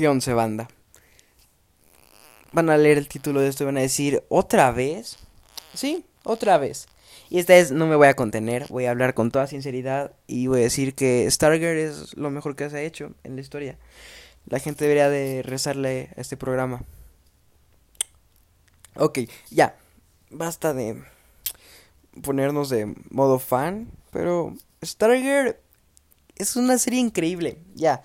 ¿Qué once banda? Van a leer el título de esto y van a decir, ¿otra vez? Sí, otra vez. Y esta vez no me voy a contener, voy a hablar con toda sinceridad y voy a decir que Stargirl es lo mejor que se ha hecho en la historia. La gente debería de rezarle a este programa. Ok, ya. Basta de ponernos de modo fan, pero Stargirl es una serie increíble. Ya.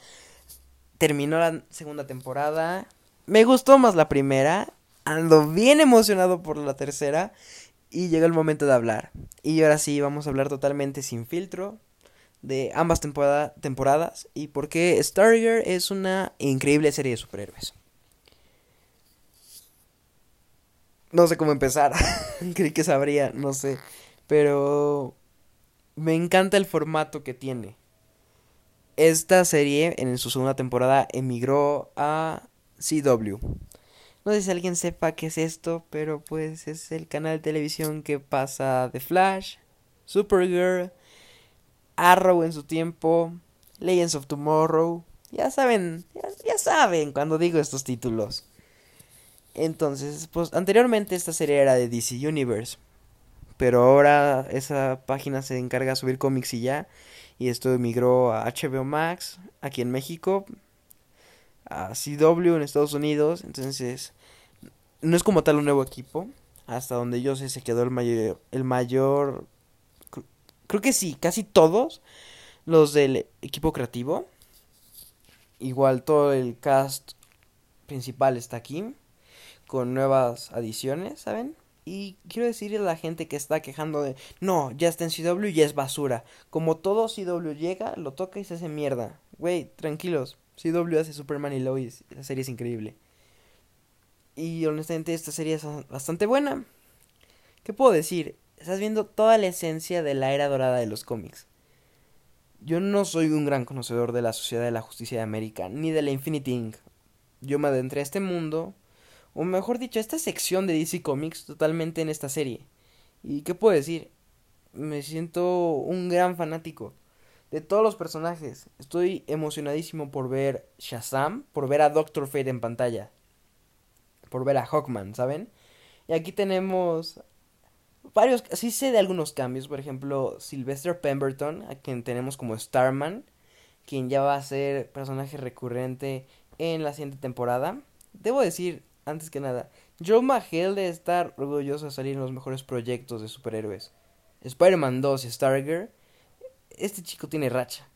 Terminó la segunda temporada. Me gustó más la primera. Ando bien emocionado por la tercera. Y llegó el momento de hablar. Y ahora sí, vamos a hablar totalmente sin filtro de ambas temporadas y por qué Stargirl es una increíble serie de superhéroes. No sé cómo empezar. Creí que sabría, no sé. Pero me encanta el formato que tiene. Esta serie en su segunda temporada emigró a CW. No sé si alguien sepa qué es esto, pero pues es el canal de televisión que pasa The Flash, Supergirl, Arrow en su tiempo, Legends of Tomorrow. Ya saben, ya, saben cuando digo estos títulos. Entonces, pues anteriormente esta serie era de DC Universe. Pero ahora esa página se encarga de subir cómics y ya. Y esto emigró a HBO Max, aquí en México, a CW en Estados Unidos. Entonces, no es como tal un nuevo equipo. Hasta donde yo sé se quedó el mayor, el mayor creo que sí, casi todos los del equipo creativo. Igual todo el cast principal está aquí con nuevas adiciones, ¿saben? Y quiero decirle a la gente que está quejando de, no, ya está en CW y es basura. Como todo CW llega, lo toca y se hace mierda. Güey, tranquilos. CW hace Superman y Lois, la serie es increíble. Y honestamente esta serie es bastante buena. ¿Qué puedo decir? estás viendo toda la esencia de la era dorada de los cómics. Yo no soy un gran conocedor de la Sociedad de la Justicia de América, ni de la Infinity Inc. Yo me adentré a este mundo, o mejor dicho, esta sección de DC Comics totalmente en esta serie. ¿Y qué puedo decir? Me siento un gran fanático de todos los personajes. Estoy emocionadísimo por ver Shazam, por ver a Doctor Fate en pantalla, por ver a Hawkman, ¿saben? Y aquí tenemos varios, sí sé de algunos cambios, por ejemplo, Sylvester Pemberton, a quien tenemos como Starman, quien ya va a ser personaje recurrente en la siguiente temporada. Debo decir, antes que nada, Joe McHale de estar orgulloso de salir en los mejores proyectos de superhéroes. Spider-Man 2 y Stargirl, este chico tiene racha.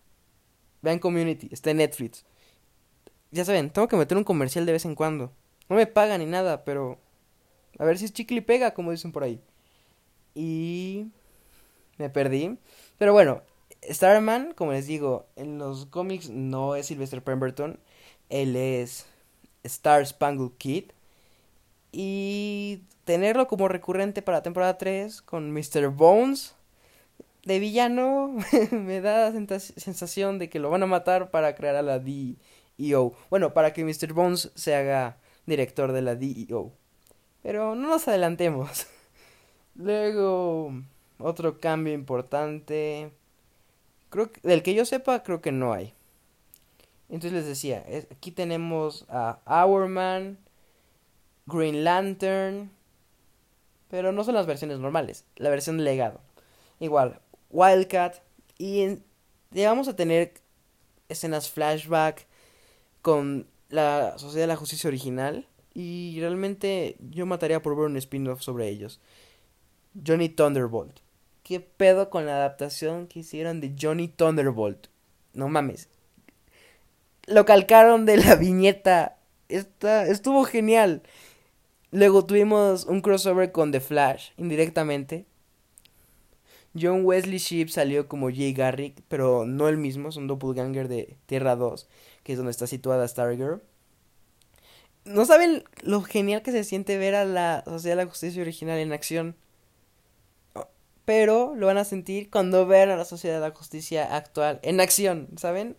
Vean Community, está en Netflix. Ya saben, tengo que meter un comercial de vez en cuando. No me pagan ni nada, pero... A ver si es chicle y pega, como dicen por ahí y me perdí. Pero bueno, Starman, como les digo, en los cómics no es Sylvester Pemberton, él es Star Spangled Kid. Y tenerlo como recurrente para temporada 3 con Mr. Bones de villano me da sensación de que lo van a matar para crear a la DEO. Bueno, para que Mr. Bones se haga director de la DEO. Pero no nos adelantemos. Luego, otro cambio importante. Creo que, del que yo sepa, creo que no hay. Entonces les decía, aquí tenemos a Hourman, Green Lantern, pero no son las versiones normales, la versión legado. Igual, Wildcat, y ya vamos a tener escenas flashback con la Sociedad de la Justicia original, y realmente yo mataría por ver un spin-off sobre ellos. Johnny Thunderbolt. ¿Qué pedo con la adaptación que hicieron de Johnny Thunderbolt? No mames. Lo calcaron de la viñeta. Está, estuvo genial. Luego tuvimos un crossover con The Flash, indirectamente. John Wesley Shipp salió como Jay Garrick, pero no el mismo, es un doppelganger de Tierra 2, que es donde está situada Stargirl. No saben lo genial que se siente ver a la Sociedad de la Justicia original en acción pero lo van a sentir cuando vean a la Sociedad de la Justicia actual en acción, ¿saben?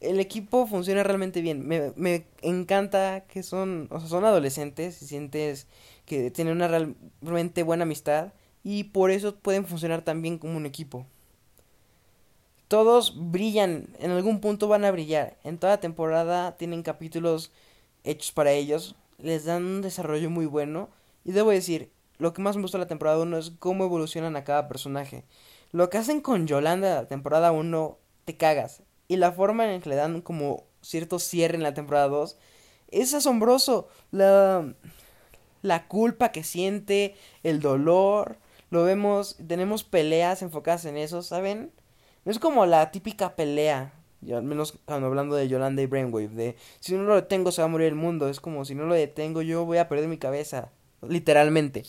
El equipo funciona realmente bien. Me, me encanta que son, o sea, son adolescentes y sientes que tienen una realmente buena amistad y por eso pueden funcionar tan bien como un equipo. todos brillan, en algún punto van a brillar. En toda temporada tienen capítulos hechos para ellos, les dan un desarrollo muy bueno. Y debo decir, lo que más me gusta de la temporada 1 es cómo evolucionan a cada personaje. Lo que hacen con Yolanda la temporada 1, te cagas. Y la forma en que le dan como cierto cierre en la temporada 2 es asombroso. La, la culpa que siente, el dolor, lo vemos, tenemos peleas enfocadas en eso, ¿saben? No es como la típica pelea, al menos cuando hablando de Yolanda y Brainwave, de si no lo detengo se va a morir el mundo, es como si no lo detengo yo voy a perder mi cabeza, literalmente.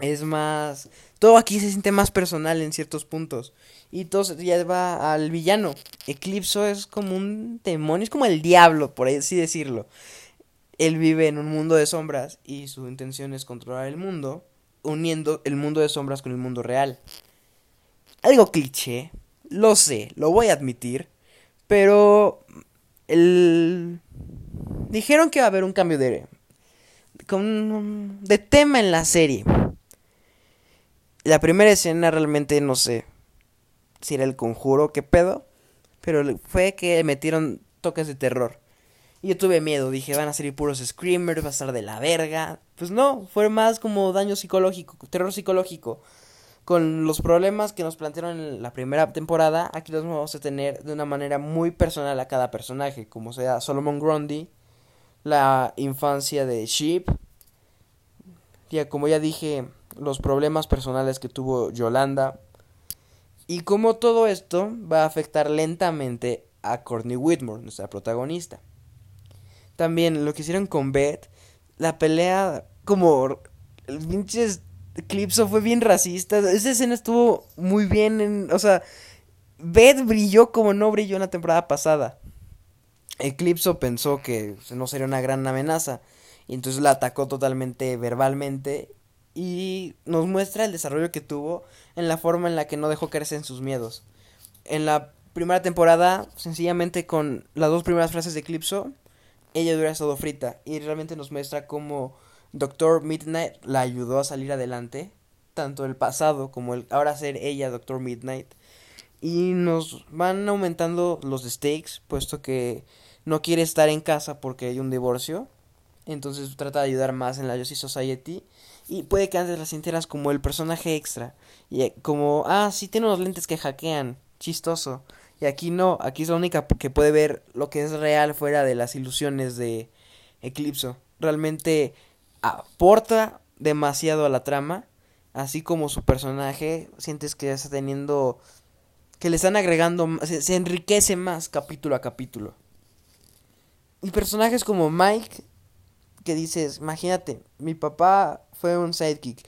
Es más, todo aquí se siente más personal en ciertos puntos. Y todo se lleva al villano. Eclipso es como un demonio, es como el diablo, por así decirlo. Él vive en un mundo de sombras y su intención es controlar el mundo, uniendo el mundo de sombras con el mundo real. Algo cliché, lo sé, lo voy a admitir, pero el... dijeron que va a haber un cambio de de tema en la serie. La primera escena realmente no sé si era el conjuro, qué pedo, pero fue que metieron toques de terror. Y yo tuve miedo, dije, van a ser puros screamers, va a estar de la verga. Pues no, fue más como daño psicológico, terror psicológico. Con los problemas que nos plantearon en la primera temporada, aquí los vamos a tener de una manera muy personal a cada personaje, como sea Solomon Grundy, la infancia de Sheep, ya como ya dije, los problemas personales que tuvo Yolanda, y cómo todo esto va a afectar lentamente a Courtney Whitmore, nuestra protagonista. También lo que hicieron con Beth, la pelea como el pinche Eclipso fue bien racista. Esa escena estuvo muy bien en, o sea, Beth brilló como no brilló en la temporada pasada. Eclipso pensó que no sería una gran amenaza y entonces la atacó totalmente verbalmente y nos muestra el desarrollo que tuvo en la forma en la que no dejó caerse en sus miedos. En la primera temporada, sencillamente con las dos primeras frases de Eclipso, ella hubiera estado frita y realmente nos muestra cómo Doctor Midnight la ayudó a salir adelante, tanto el pasado como el ahora ser ella Doctor Midnight. Y nos van aumentando los stakes, puesto que no quiere estar en casa porque hay un divorcio. Entonces trata de ayudar más en la Justice Society y puede que antes la sintieras como el personaje extra. Y eh, como, ah, sí tiene unos lentes que hackean. Chistoso. Y aquí no, aquí es la única que puede ver lo que es real fuera de las ilusiones de Eclipso. Realmente aporta demasiado a la trama. Así como su personaje, sientes que está teniendo. que le están agregando. Se, se enriquece más capítulo a capítulo. Y personajes como Mike que dices, imagínate, mi papá fue un sidekick,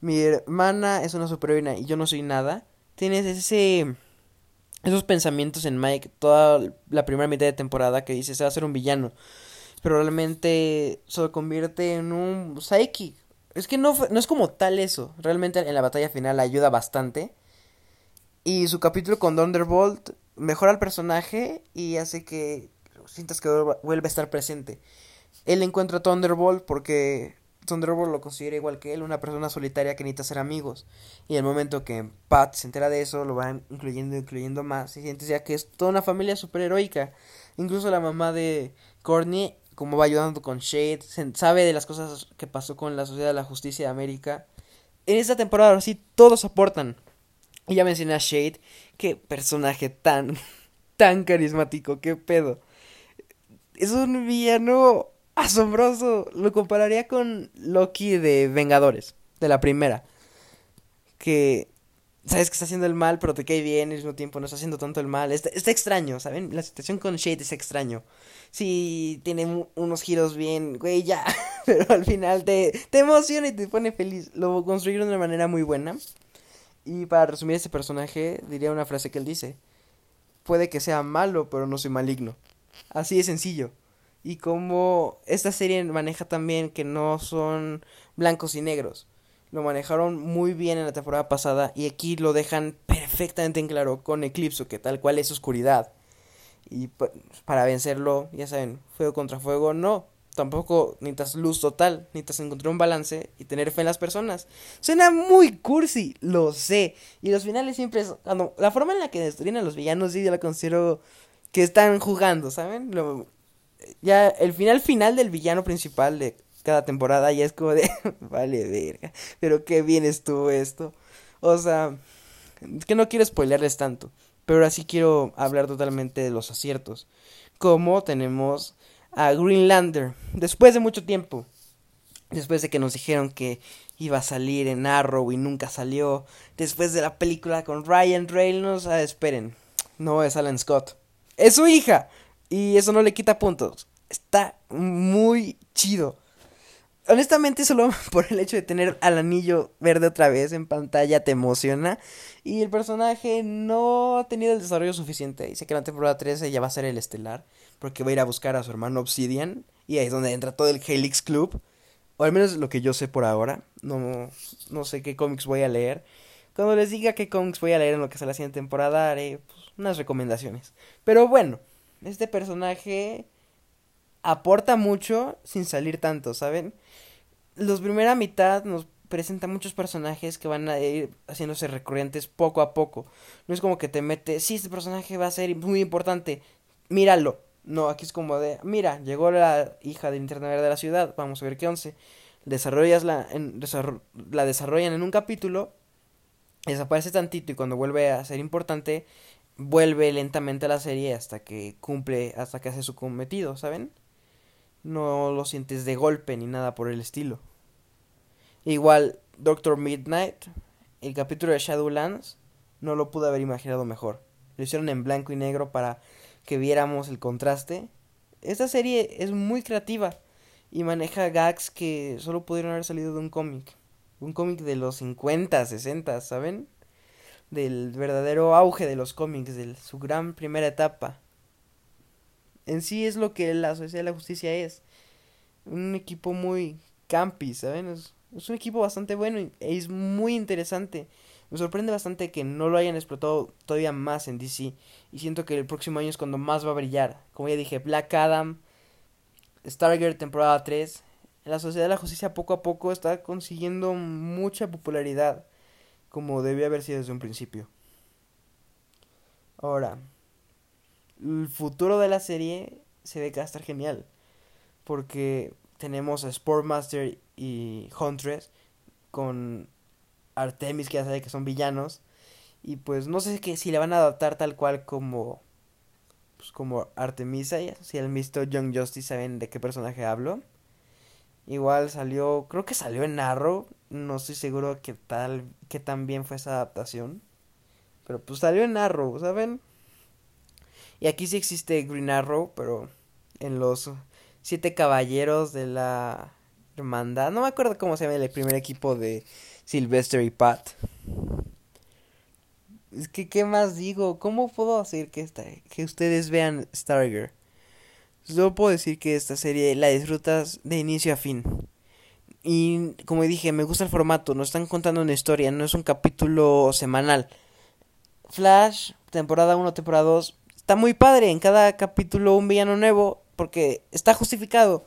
mi hermana es una superheroína y yo no soy nada. Tienes ese esos pensamientos en Mike toda la primera mitad de temporada que dice se va a ser un villano, pero realmente se convierte en un sidekick. Es que no, no es como tal eso, realmente en la batalla final ayuda bastante. Y su capítulo con Thunderbolt mejora el personaje y hace que sientas que vuelve a estar presente. Él encuentra a Thunderbolt porque Thunderbolt lo considera igual que él, una persona solitaria que necesita ser amigos. Y el momento que Pat se entera de eso, lo va incluyendo, incluyendo más. Y sientes ya que es toda una familia superheroica. Incluso la mamá de Courtney, como va ayudando con Shade, sabe de las cosas que pasó con la Sociedad de la Justicia de América. En esta temporada, sí, todos aportan. Y ya mencioné a Shade, qué personaje tan, tan carismático, qué pedo. Es un villano asombroso. Lo compararía con Loki de Vengadores, de la primera. Que sabes que está haciendo el mal, pero te cae bien al mismo tiempo no está haciendo tanto el mal. Está, extraño, ¿saben? La situación con Shade es extraño. Sí, tiene unos giros bien, güey, ya. Pero al final te, te emociona y te pone feliz. Lo construyeron de una manera muy buena. Y para resumir este personaje, diría una frase que él dice. Puede que sea malo, pero no soy maligno. Así de sencillo y como esta serie maneja también que no son blancos y negros. Lo manejaron muy bien en la temporada pasada y aquí lo dejan perfectamente en claro con Eclipso, que tal cual es oscuridad. Y para vencerlo, ya saben, fuego contra fuego, no. tampoco necesitas luz total, necesitas encontrar un balance y tener fe en las personas. Suena muy cursi, lo sé. Y los finales siempre es, cuando, la forma en la que destruyen a los villanos, sí, yo la considero que están jugando, ¿saben? Lo, ya el final final del villano principal de cada temporada ya es como de, vale, verga, pero qué bien estuvo esto. O sea, que no quiero spoilearles tanto, pero ahora sí quiero hablar totalmente de los aciertos. Como tenemos a Greenlander, después de mucho tiempo, después de que nos dijeron que iba a salir en Arrow y nunca salió, después de la película con Ryan Reynolds, ah, esperen, no es Alan Scott, es su hija, y eso no le quita puntos, está muy chido. Honestamente, solo por el hecho de tener al anillo verde otra vez en pantalla te emociona. Y el personaje no ha tenido el desarrollo suficiente. Dice que la temporada 13 ya va a ser el estelar porque va a ir a buscar a su hermano Obsidian y ahí es donde entra todo el Helix Club. O al menos lo que yo sé por ahora. No, no sé qué cómics voy a leer. Cuando les diga qué cómics voy a leer en lo que sea la siguiente temporada, haré pues, unas recomendaciones. Pero bueno, este personaje aporta mucho sin salir tanto, ¿saben? Los primera mitad nos presenta muchos personajes que van a ir haciéndose recurrentes poco a poco. No es como que te mete, sí, este personaje va a ser muy importante, míralo. No, aquí es como de, mira, llegó la hija del internet de la ciudad, vamos a ver qué once. Desarrollas la, en, la desarrollan en un capítulo, desaparece tantito y cuando vuelve a ser importante, vuelve lentamente a la serie hasta que cumple, hasta que hace su cometido, ¿saben? No lo sientes de golpe ni nada por el estilo. Igual, Doctor Midnight, el capítulo de Shadowlands, no lo pude haber imaginado mejor. Lo hicieron en blanco y negro para que viéramos el contraste. Esta serie es muy creativa y maneja gags que solo pudieron haber salido de un cómic. Un cómic de los 50, 60, ¿saben? Del verdadero auge de los cómics, de su gran primera etapa. En sí es lo que la Sociedad de la Justicia es. Un equipo muy campi, ¿saben? Es, un equipo bastante bueno y es muy interesante. Me sorprende bastante que no lo hayan explotado todavía más en DC. Y siento que el próximo año es cuando más va a brillar. Como ya dije, Black Adam, Stargirl temporada 3. La Sociedad de la Justicia poco a poco está consiguiendo mucha popularidad. Como debía haber sido desde un principio. Ahora, el futuro de la serie se ve que va a estar genial. Porque tenemos a Sportmaster y Huntress con Artemis, que ya sabe que son villanos. Y pues no sé que, si le van a adaptar tal cual como. Pues como Artemisa. Si han visto Young Justice saben de qué personaje hablo. Igual salió. Creo que salió en Arrow. No estoy seguro que tal. que tan bien fue esa adaptación. Pero pues salió en Arrow, ¿saben? Y aquí sí existe Green Arrow, pero en los siete caballeros de la hermandad. No me acuerdo cómo se llama el primer equipo de Sylvester y Pat. Es que, ¿qué más digo? ¿Cómo puedo hacer que, que ustedes vean Stargirl? Solo puedo decir que esta serie la disfrutas de inicio a fin. Y como dije, me gusta el formato. No están contando una historia, no es un capítulo semanal. Flash, temporada 1, temporada 2, está muy padre. En cada capítulo un villano nuevo, porque está justificado.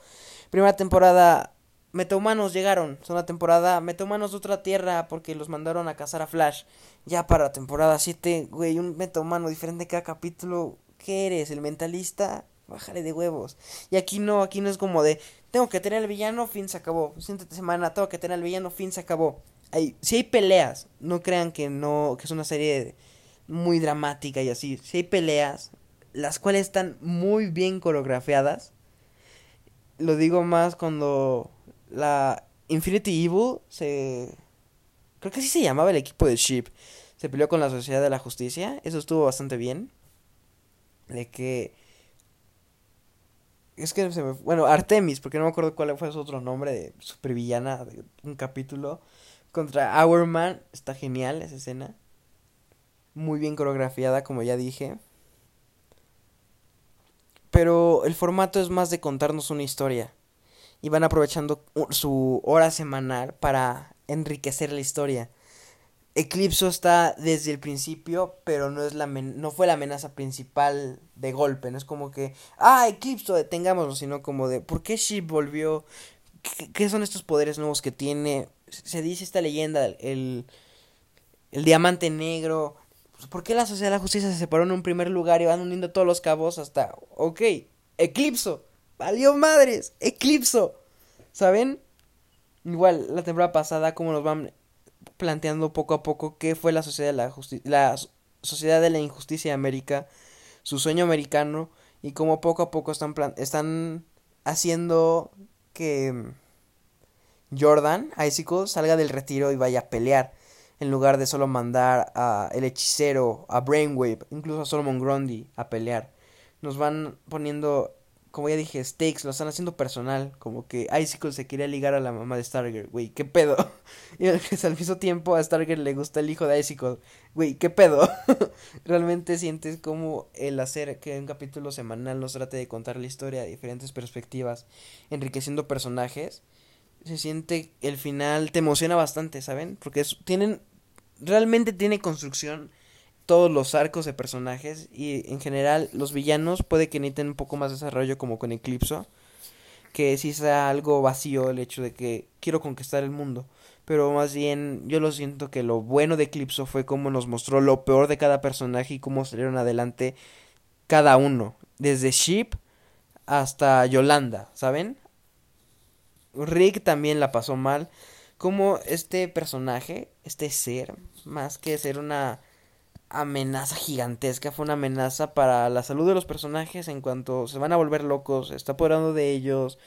Primera temporada, metahumanos llegaron. Segunda temporada, metahumanos de otra tierra porque los mandaron a cazar a Flash. Ya para temporada 7, güey, un metahumano diferente cada capítulo. ¿Qué eres? ¿El mentalista? Bájale de huevos. Y aquí no, aquí no es como de, tengo que tener al villano, fin se acabó. Siguiente semana, tengo que tener al villano, fin se acabó. Hay, si hay peleas, no crean que no, que es una serie muy dramática y así. Si hay peleas, las cuales están muy bien coreografiadas. Lo digo más cuando la Infinity Evil se... Creo que así se llamaba el equipo de Ship. Se peleó con la Sociedad de la Justicia. Eso estuvo bastante bien. De que... Es que se me... Bueno, Artemis, porque no me acuerdo cuál fue su otro nombre de supervillana de un capítulo. Contra Hourman. Está genial esa escena. Muy bien coreografiada, como ya dije. Pero el formato es más de contarnos una historia y van aprovechando su hora semanal para enriquecer la historia. Eclipso está desde el principio, pero no es la no fue la amenaza principal de golpe, no es como que, ah, Eclipso, detengámoslo, sino como de, ¿por qué Ship volvió? ¿Qué, son estos poderes nuevos que tiene? Se dice esta leyenda, el, el diamante negro. ¿Por qué la Sociedad de la Justicia se separó en un primer lugar y van uniendo todos los cabos hasta, ok, Eclipso, valió madres, Eclipso, ¿saben? Igual la temporada pasada, como nos van planteando poco a poco qué fue la sociedad de la, la sociedad de la injusticia de América, su sueño americano y cómo poco a poco están están haciendo que mm, Jordan Icicle salga del retiro y vaya a pelear en lugar de solo mandar a el hechicero, a Brainwave, incluso a Solomon Grundy a pelear. Nos van poniendo como ya dije, stakes, lo están haciendo personal. Como que Icicle se quería ligar a la mamá de Stargirl, güey, ¿qué pedo? Y al mismo tiempo a Stargirl le gusta el hijo de Icicle, güey, ¿qué pedo? Realmente sientes como el hacer que un capítulo semanal nos trate de contar la historia de diferentes perspectivas, enriqueciendo personajes. Se siente el final, te emociona bastante, ¿saben? Porque tienen, realmente tiene construcción todos los arcos de personajes y en general los villanos puede que necesiten un poco más desarrollo como con Eclipso, que si sea algo vacío el hecho de que quiero conquistar el mundo, pero más bien yo lo siento que lo bueno de Eclipso fue como nos mostró lo peor de cada personaje y cómo salieron adelante cada uno, desde Sheep hasta Yolanda, ¿saben? Rick también la pasó mal, como este personaje, este ser, más que ser una amenaza gigantesca, fue una amenaza para la salud de los personajes en cuanto se van a volver locos, está apoderando de ellos,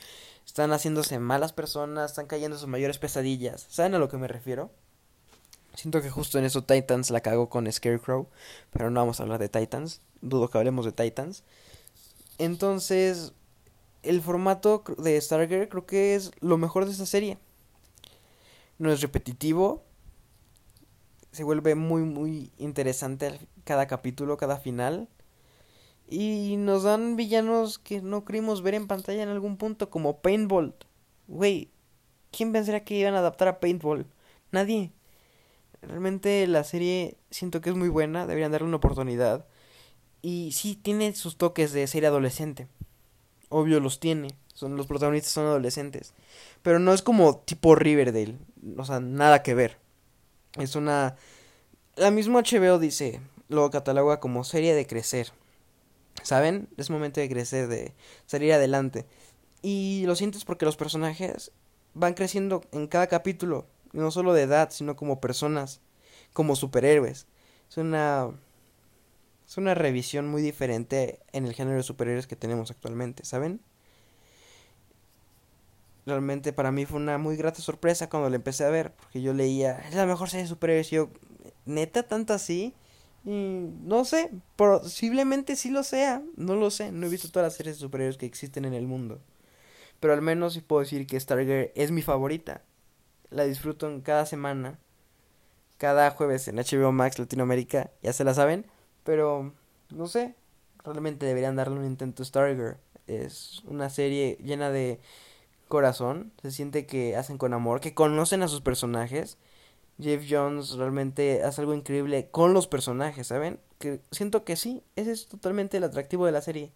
están haciéndose malas personas, están cayendo sus mayores pesadillas. ¿Saben a lo que me refiero? Siento que justo en eso Titans la cagó con Scarecrow, pero no vamos a hablar de Titans, dudo que hablemos de Titans. Entonces, el formato de Stargirl creo que es lo mejor de esta serie. No es repetitivo, se vuelve muy, muy interesante cada capítulo, cada final. Y nos dan villanos que no creímos ver en pantalla en algún punto, como Paintball. Güey, ¿quién pensaría que iban a adaptar a Paintball? Nadie. Realmente la serie siento que es muy buena, deberían darle una oportunidad. Y sí, tiene sus toques de serie adolescente. Obvio los tiene. Son, los protagonistas son adolescentes. Pero no es como tipo Riverdale. O sea, nada que ver. Es una... La misma HBO dice, lo cataloga como serie de crecer. ¿Saben? Es momento de crecer, de salir adelante. Y lo sientes porque los personajes van creciendo en cada capítulo. No solo de edad, sino como personas. Como superhéroes. Es una... Es una revisión muy diferente en el género de superhéroes que tenemos actualmente, ¿saben? Realmente para mí fue una muy grata sorpresa cuando la empecé a ver, porque yo leía, es la mejor serie de superhéroes, y yo, neta, tanto así, y no sé, posiblemente sí lo sea, no lo sé, no he visto todas las series de superhéroes que existen en el mundo, pero al menos sí puedo decir que Stargirl es mi favorita, la disfruto en cada semana, cada jueves en HBO Max Latinoamérica, ya se la saben, pero no sé, realmente deberían darle un intento a Stargirl, es una serie llena de corazón, se siente que hacen con amor, que conocen a sus personajes. Jeff Jones realmente hace algo increíble con los personajes, ¿saben? Que siento que sí, ese es totalmente el atractivo de la serie.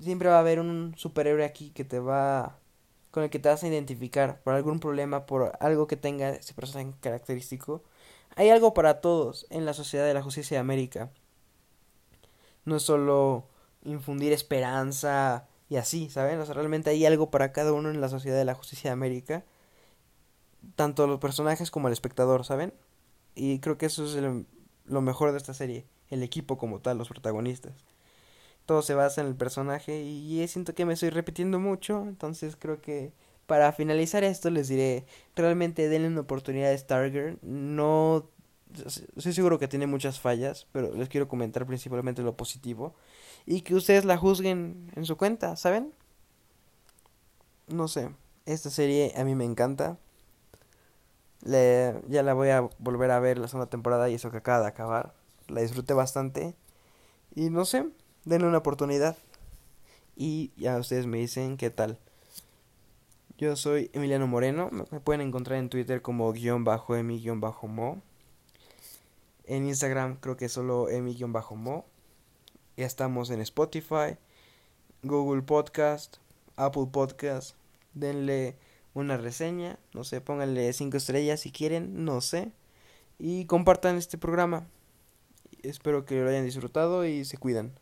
Siempre va a haber un superhéroe aquí que te va con el que te vas a identificar por algún problema, por algo que tenga ese personaje característico. Hay algo para todos en la sociedad de la justicia de América. No es solo infundir esperanza, y así, ¿saben? O sea, realmente hay algo para cada uno en la Sociedad de la Justicia de América, tanto los personajes como el espectador, ¿saben? Y creo que eso es lo mejor de esta serie, el equipo como tal, los protagonistas. Todo se basa en el personaje y siento que me estoy repitiendo mucho, entonces creo que para finalizar esto les diré, realmente denle una oportunidad a Stargirl, no estoy seguro que tiene muchas fallas, pero les quiero comentar principalmente lo positivo y que ustedes la juzguen en su cuenta, ¿saben? No sé, esta serie a mí me encanta. Le, ya la voy a volver a ver la segunda temporada y eso que acaba de acabar. La disfruté bastante. Y no sé, denle una oportunidad. Y ya ustedes me dicen qué tal. Yo soy Emiliano Moreno. Me pueden encontrar en Twitter como guion bajo emi guion bajo mo. En Instagram creo que solo emi-mo. Ya estamos en Spotify, Google Podcast, Apple Podcast. Denle una reseña, no sé, pónganle cinco estrellas si quieren, no sé. Y compartan este programa. Espero que lo hayan disfrutado y se cuidan.